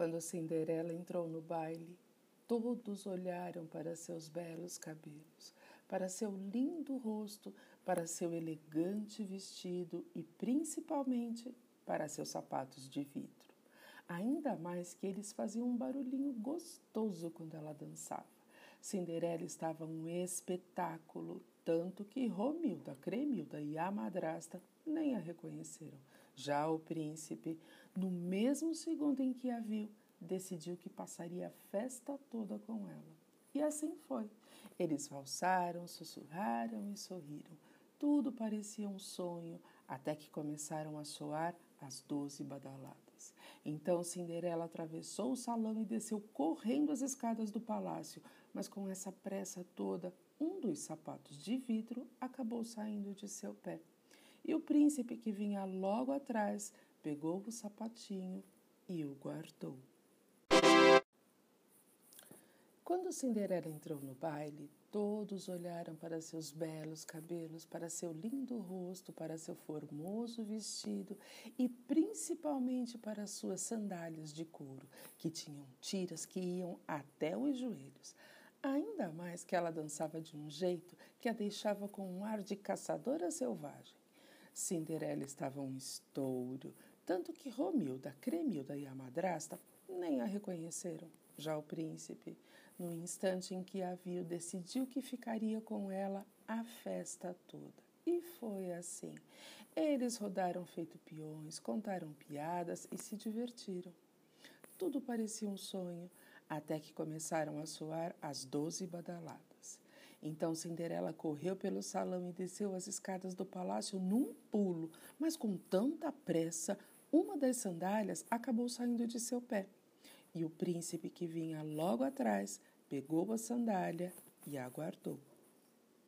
Quando Cinderela entrou no baile, todos olharam para seus belos cabelos, para seu lindo rosto, para seu elegante vestido e principalmente para seus sapatos de vidro. Ainda mais que eles faziam um barulhinho gostoso quando ela dançava. Cinderela estava um espetáculo, tanto que Romilda, Cremilda e a madrasta nem a reconheceram. Já o príncipe, no mesmo segundo em que a viu, decidiu que passaria a festa toda com ela. E assim foi. Eles valsaram, sussurraram e sorriram. Tudo parecia um sonho, até que começaram a soar as doze badaladas. Então Cinderela atravessou o salão e desceu correndo as escadas do palácio, mas com essa pressa toda, um dos sapatos de vidro acabou saindo de seu pé. E o príncipe que vinha logo atrás pegou o sapatinho e o guardou. Quando Cinderela entrou no baile, todos olharam para seus belos cabelos, para seu lindo rosto, para seu formoso vestido e principalmente para suas sandálias de couro, que tinham tiras que iam até os joelhos. Ainda mais que ela dançava de um jeito que a deixava com um ar de caçadora selvagem. Cinderela estava um estouro, tanto que Romilda, Cremilda e a madrasta nem a reconheceram. Já o príncipe, no instante em que a viu, decidiu que ficaria com ela a festa toda. E foi assim. Eles rodaram feito peões, contaram piadas e se divertiram. Tudo parecia um sonho, até que começaram a soar as doze badaladas. Então Cinderela correu pelo salão e desceu as escadas do palácio num pulo, mas com tanta pressa, uma das sandálias acabou saindo de seu pé. E o príncipe que vinha logo atrás pegou a sandália e aguardou.